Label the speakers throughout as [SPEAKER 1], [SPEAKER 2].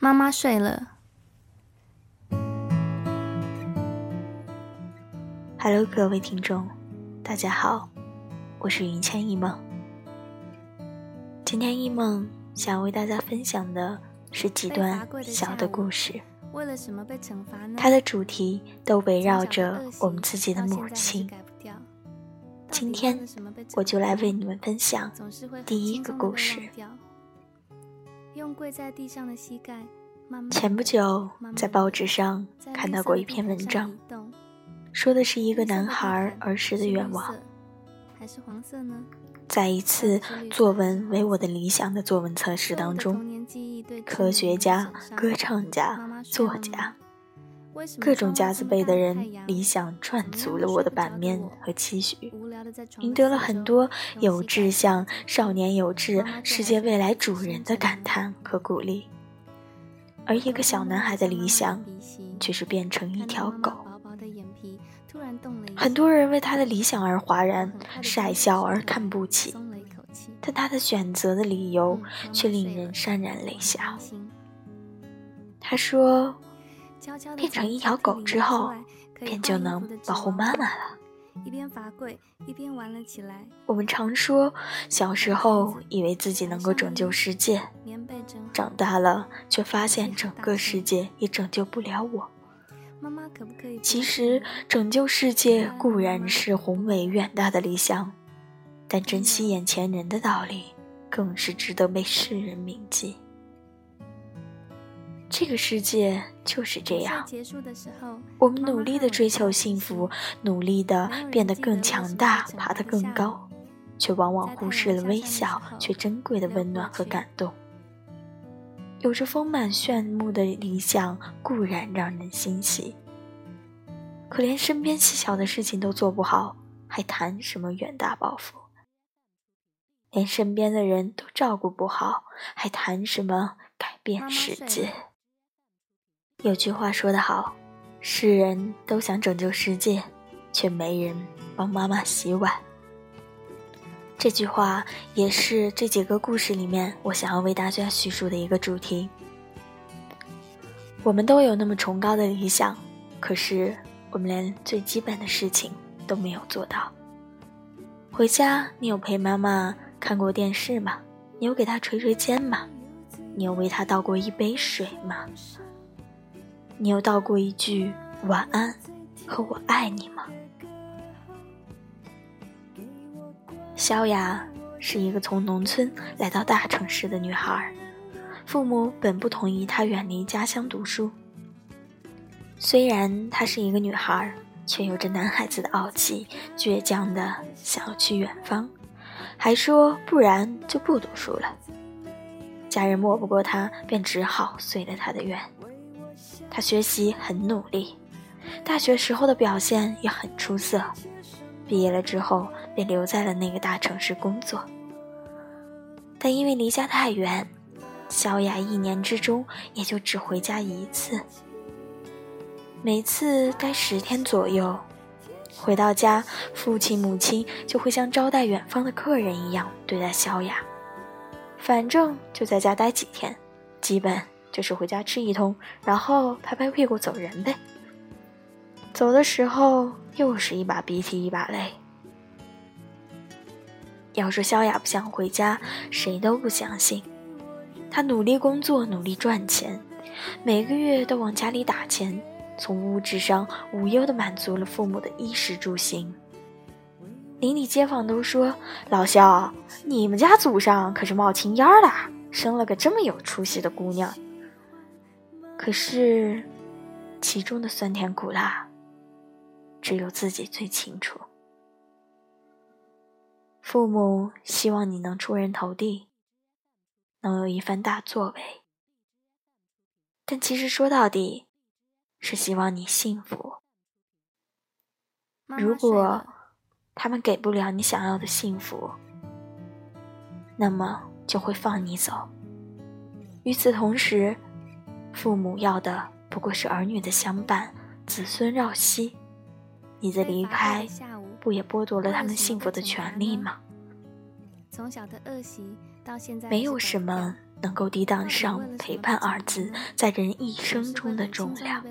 [SPEAKER 1] 妈妈睡了。
[SPEAKER 2] Hello，各位听众，大家好，我是云千一梦。今天一梦想为大家分享的是几段小的故事。
[SPEAKER 1] 为了什么被惩罚呢？
[SPEAKER 2] 它的主题都围绕着我们自己的母亲。今天我就来为你们分享第一个故事。
[SPEAKER 1] 用跪在地上的膝盖。
[SPEAKER 2] 前不久在报纸上看到过一篇文章，说的是一个男孩儿时的愿望。
[SPEAKER 1] 还是黄色呢？
[SPEAKER 2] 在一次作文为我的理想的作文测试当中，科学家、歌唱家、作家。各种夹子辈的人，理想赚足了我的版面和期许，赢得了很多有志向、少年有志、世界未来主人的感叹和鼓励。而一个小男孩的理想，却是变成一条狗。很多人为他的理想而哗然，晒笑而看不起，但他的选择的理由却令人潸然泪下。他说。变成一条狗之后，便就能保护妈妈了。
[SPEAKER 1] 一边罚跪一边玩了起来。
[SPEAKER 2] 我们常说，小时候以为自己能够拯救世界，长大了却发现整个世界也拯救不了我。
[SPEAKER 1] 妈妈可不可以？
[SPEAKER 2] 其实，拯救世界固然是宏伟远大的理想，但珍惜眼前人的道理，更是值得被世人铭记。这个世界就是这样。我们努力的追求幸福，努力的变得更强大，爬得更高，却往往忽视了微小却珍贵的温暖和感动。有着丰满炫目的理想固然让人欣喜，可连身边细小的事情都做不好，还谈什么远大抱负？连身边的人都照顾不好，还谈什么改变世界？有句话说得好，世人都想拯救世界，却没人帮妈妈洗碗。这句话也是这几个故事里面我想要为大家叙述的一个主题。我们都有那么崇高的理想，可是我们连最基本的事情都没有做到。回家，你有陪妈妈看过电视吗？你有给她捶捶肩吗？你有为她倒过一杯水吗？你有道过一句晚安和我爱你吗？萧雅是一个从农村来到大城市的女孩，父母本不同意她远离家乡读书。虽然她是一个女孩，却有着男孩子的傲气，倔强的想要去远方，还说不然就不读书了。家人磨不过她，便只好遂了她的愿。他学习很努力，大学时候的表现也很出色。毕业了之后，便留在了那个大城市工作。但因为离家太远，小雅一年之中也就只回家一次。每次待十天左右，回到家，父亲母亲就会像招待远方的客人一样对待小雅。反正就在家待几天，基本。就是回家吃一通，然后拍拍屁股走人呗。走的时候又是一把鼻涕一把泪。要说萧雅不想回家，谁都不相信。她努力工作，努力赚钱，每个月都往家里打钱，从物质上无忧的满足了父母的衣食住行。邻里街坊都说：“老萧，你们家祖上可是冒青烟的，生了个这么有出息的姑娘。”可是，其中的酸甜苦辣，只有自己最清楚。父母希望你能出人头地，能有一番大作为，但其实说到底，是希望你幸福。如果他们给不了你想要的幸福，那么就会放你走。与此同时，父母要的不过是儿女的相伴，子孙绕膝。你的离开，不也剥夺了他们幸福的权利吗？
[SPEAKER 1] 从小的恶习到现在，
[SPEAKER 2] 没有什么能够抵挡上“陪伴”二字在人一生中的重量。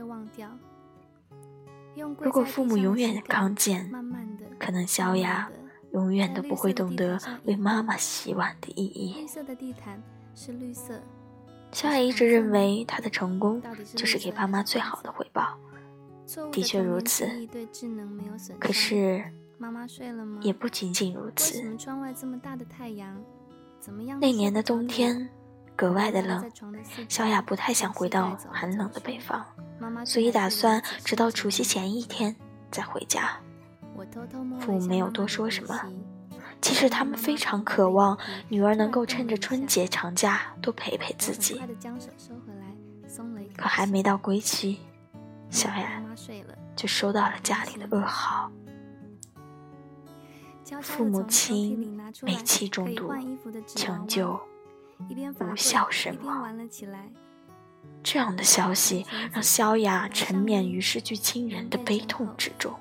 [SPEAKER 2] 如果父母永远康健，可能小雅永远都不会懂得为妈妈洗碗的意义。小雅一直认为她的成功就是给爸妈最好的回报，的确如此。可是，也不仅仅如此。那年的冬天格外的冷，小雅不太想回到寒冷的北方。所以打算直到除夕前一天再回家。父母没有多说什么，其实他们非常渴望女儿能够趁着春节长假多陪陪自己。可还没到归期，小雅就收到了家里的噩耗：父母亲煤气中毒，抢救无效身亡。这样的消息让萧雅沉湎于失去亲人的悲痛之中。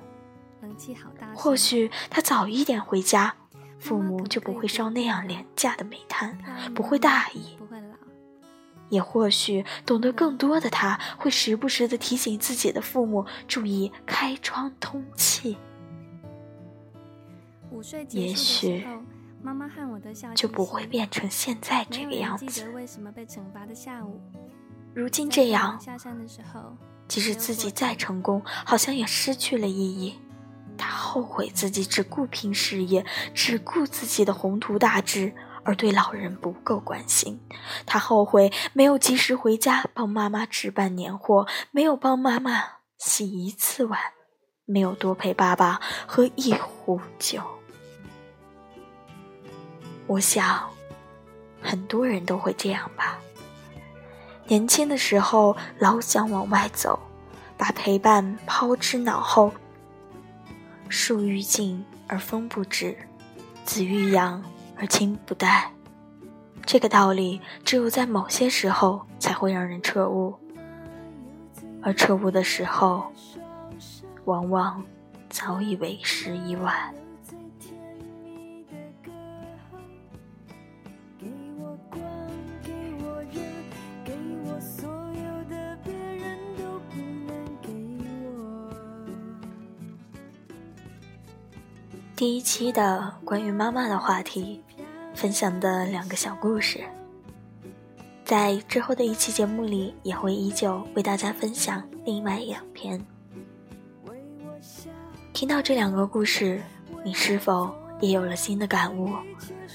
[SPEAKER 2] 或许她早一点回家，父母就不会烧那样廉价的煤炭，不会大意。也或许懂得更多的他，会时不时的提醒自己的父母注意开窗通气。也许就不会变成现在这个样子。如今这样，即使自己再成功，好像也失去了意义。他后悔自己只顾拼事业，只顾自己的宏图大志，而对老人不够关心。他后悔没有及时回家帮妈妈置办年货，没有帮妈妈洗一次碗，没有多陪爸爸喝一壶酒。我想，很多人都会这样吧。年轻的时候老想往外走，把陪伴抛之脑后。树欲静而风不止，子欲养而亲不待。这个道理只有在某些时候才会让人彻悟，而彻悟的时候，往往早已为时已晚。第一期的关于妈妈的话题，分享的两个小故事，在之后的一期节目里也会依旧为大家分享另外两篇。听到这两个故事，你是否也有了新的感悟？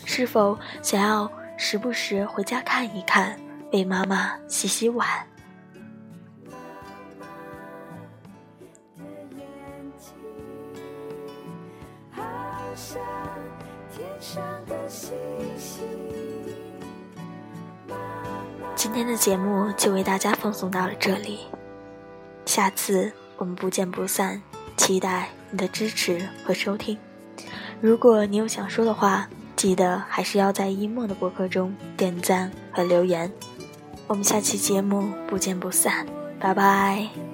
[SPEAKER 2] 是否想要时不时回家看一看，为妈妈洗洗碗？今天的节目就为大家放送到了这里，下次我们不见不散，期待你的支持和收听。如果你有想说的话，记得还是要在一梦的博客中点赞和留言。我们下期节目不见不散，拜拜。